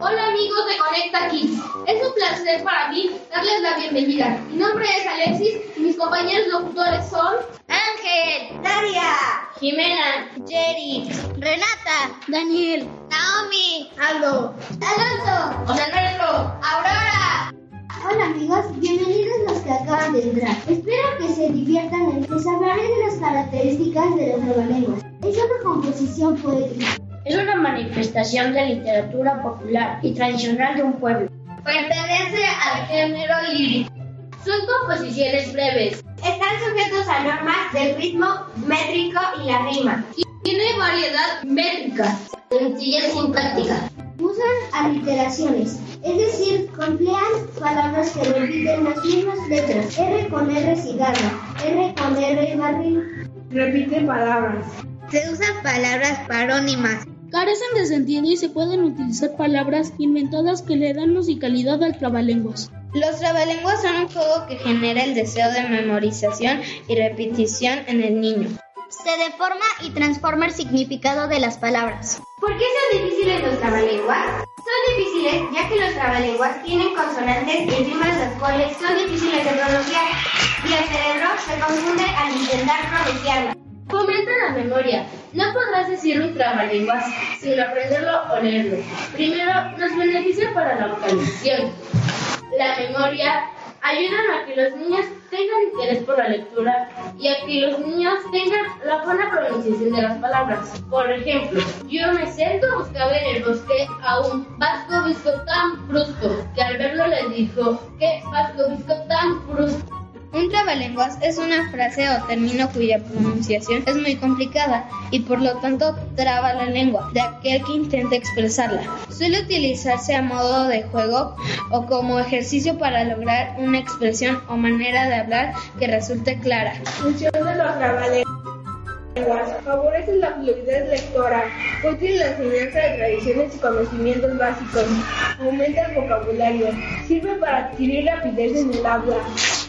Hola amigos de Conecta Kids. Es un placer para mí darles la bienvenida. Mi nombre es Alexis y mis compañeros locutores son Ángel, Daria, Jimena, Jerry, Renata, Daniel, Naomi, Aldo, Alonso, José Alberto, Aurora. Hola amigos, bienvenidos Espero que se diviertan. Les hablaré de las características de los trabalenguas. Es una composición poética. Es una manifestación de literatura popular y tradicional de un pueblo. Pertenece al género lírico. Son composiciones breves. Están sujetos a normas del ritmo métrico y la rima. Tiene variedad métrica. Sencilla y sin práctica. Usan aliteraciones, es decir, emplean palabras que repiten las mismas letras. R con R cigarra, R con R barril. Repite palabras. Se usan palabras parónimas. Carecen de sentido y se pueden utilizar palabras inventadas que le dan musicalidad al trabalenguas. Los trabalenguas son un juego que genera el deseo de memorización y repetición en el niño. Se deforma y transforma el significado de las palabras. ¿Por qué son difíciles los trabalenguas? Son difíciles ya que los trabalenguas tienen consonantes y rimas las cuales son difíciles de pronunciar y el cerebro se confunde al intentar pronunciarlas. Fomenta la memoria. No podrás decir un trabalenguas sin aprenderlo o leerlo. Primero, nos beneficia para la vocalización. La memoria ayuda a que los niños tengan interés por la lectura y a que los niños tengan la buena pronunciación de las palabras. Por ejemplo, yo me siento buscaba en el bosque a un vasco visco tan brusco que al verlo le dijo, ¿qué vasco visco tan brusco? Trabalenguas es una frase o término cuya pronunciación es muy complicada y por lo tanto traba la lengua de aquel que intenta expresarla. Suele utilizarse a modo de juego o como ejercicio para lograr una expresión o manera de hablar que resulte clara. Función de los trabalenguas. Favorece la fluidez lectora, útil la enseñanza de tradiciones y conocimientos básicos, aumenta el vocabulario, sirve para adquirir rapidez en el habla.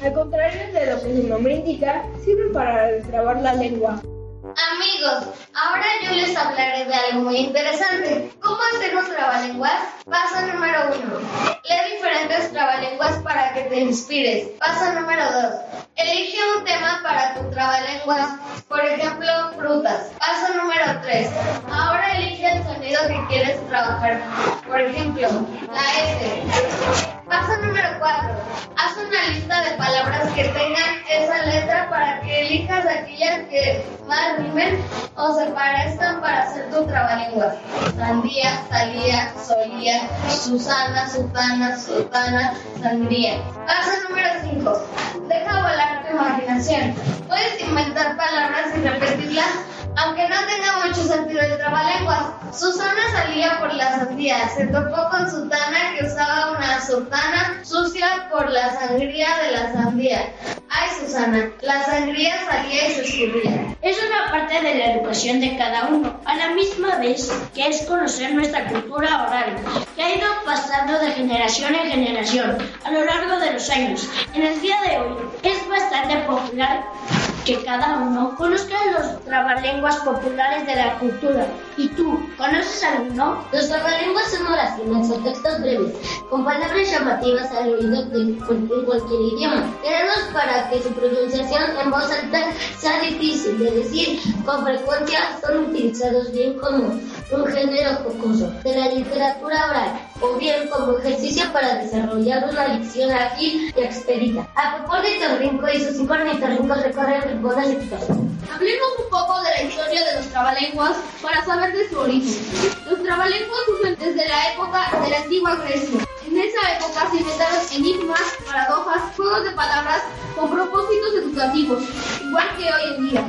Al contrario de lo que su nombre indica, sirve para destrabar la lengua. Amigos, ahora yo les hablaré de algo muy interesante. ¿Cómo hacer un trabalenguas? Paso número uno. Lee diferentes trabalenguas para que te inspires. Paso número dos. Elige un tema para tu trabalenguas. Por ejemplo, frutas. Paso número tres. Ahora elige el sonido que quieres trabajar. Por ejemplo, la S. Número 4. Haz una lista de palabras que tengan esa letra para que elijas aquellas que más rimen o se parezcan para hacer tu trabalenguas. Sandía, salía, solía, Susana, sutana, sotana, sandría. Paso número 5. Deja volar tu imaginación. Puedes inventar palabras y repetirlas aunque no tenga mucho sentido el trabalenguas. Susana salía por la sandía, se topó con que sotana sucia por la sangría de la sandía. Ay, Susana, la sangría salía y se escurría. Es una parte de la educación de cada uno, a la misma vez que es conocer nuestra cultura oral, que ha ido pasando de generación en generación a lo largo de los años. En el día de hoy es bastante popular que cada uno conozca los trabalenguas populares de la cultura. ¿Y tú, conoces alguno? Los trabalenguas son oraciones o textos breves, con palabras llamativas al oído de, cualquier idioma, creados para que su pronunciación en voz alta sea difícil de decir. Con frecuencia son utilizados bien como un género jocoso de la literatura oral o bien como ejercicio para desarrollar una dicción ágil y expedita. A propósito, Rinco y sus cinco ornitorrincos recorren rincones y Hablemos un poco de la historia de los trabalenguas para saber de su origen. Los trabalenguas surgen desde la época de la antigua Grecia. En esa época se inventaron enigmas, paradojas, juegos de palabras con propósitos educativos, igual que hoy en día.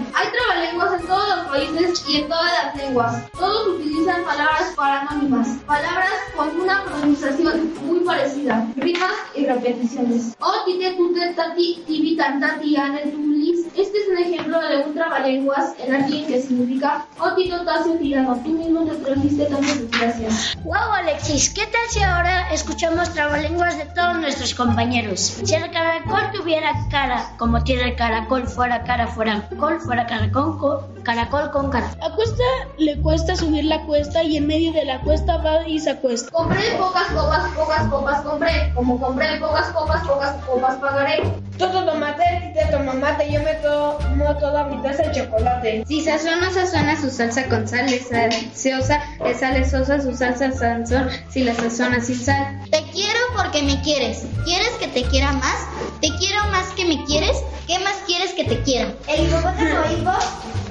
Países y en todas las lenguas. Todos utilizan palabras paranónimas, palabras con una pronunciación muy parecida, rimas y repeticiones. O tite tute tibi. Este es un ejemplo de un trabalenguas en latín que significa O tito tasio tirano. Tú mismo te trajiste tantas desgracias. Wow, Alexis, ¿qué tal si ahora escuchamos trabalenguas de todos nuestros compañeros? Si el caracol tuviera cara como tiene el caracol, fuera cara, fuera col, fuera caracol, co- caracol con cara. A cuesta le cuesta subir la cuesta y en medio de la cuesta va y se acuesta. Compré pocas copas, pocas copas compré. Como compré pocas copas, pocas copas pagaré. Todo tomate, te toma mate, yo me tomo toda mi taza de chocolate. Si sazona, sazona su salsa con sal, le salseosa, le sale sosa su salsa sazón, si la sazona sin sal. Te quiero porque me quieres. ¿Quieres que te quiera más? ¿Te quiero más que me quieres? ¿Qué más quieres que te quiera? El hipopótamo hipo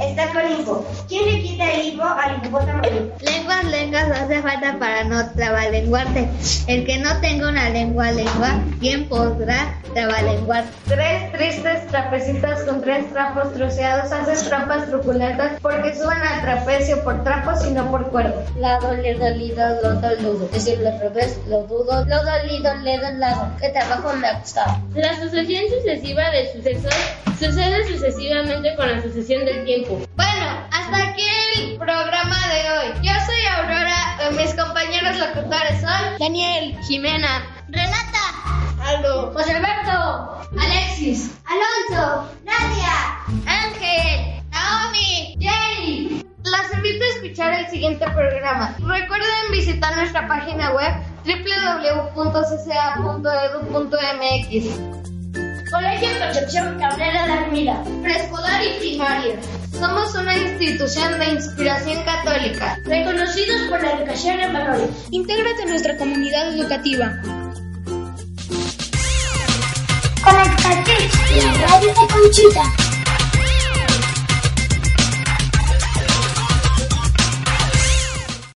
está con hipo. ¿Quién le quita el hipo al hipopótamo hipo? Lenguas, lenguas, hace falta para no trabalenguarte. El que no tenga una lengua, lengua, ¿quién podrá trabalenguar? Tres tristes trapecistas con tres trapos troceados hacen trampas truculentas porque suben al trapecio por trapos y no por cuerdas. La dolido, dolido, lo doludo. Decirlo al revés, lo dudo, lo dolido, le do lado. ¿Qué trabajo me ha costado? La sucesión sucesiva de sucesos sucede sucesivamente con la sucesión del tiempo. Bueno, hasta aquí el programa de hoy. Yo soy Aurora, eh, mis compañeros locutores son Daniel, Jimena, Renata, Aldo, José Alberto. Alexis, Alonso, Nadia, Ángel, Naomi, Jenny. Los invito a escuchar el siguiente programa. Recuerden visitar nuestra página web www.cca.edu.mx. Colegio Concepción Cabrera de Armida. preescolar y primaria. Somos una institución de inspiración católica. Reconocidos por la educación en valores. intégrate a nuestra comunidad educativa. Conectate, la radio de Conchita.